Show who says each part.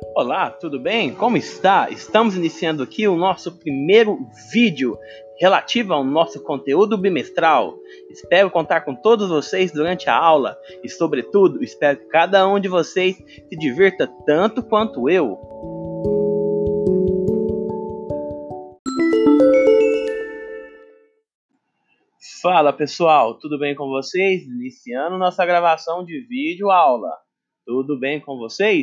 Speaker 1: Olá, tudo bem? Como está? Estamos iniciando aqui o nosso primeiro vídeo relativo ao nosso conteúdo bimestral. Espero contar com todos vocês durante a aula e, sobretudo, espero que cada um de vocês se divirta tanto quanto eu. Fala pessoal, tudo bem com vocês? Iniciando nossa gravação de vídeo aula. Tudo bem com vocês?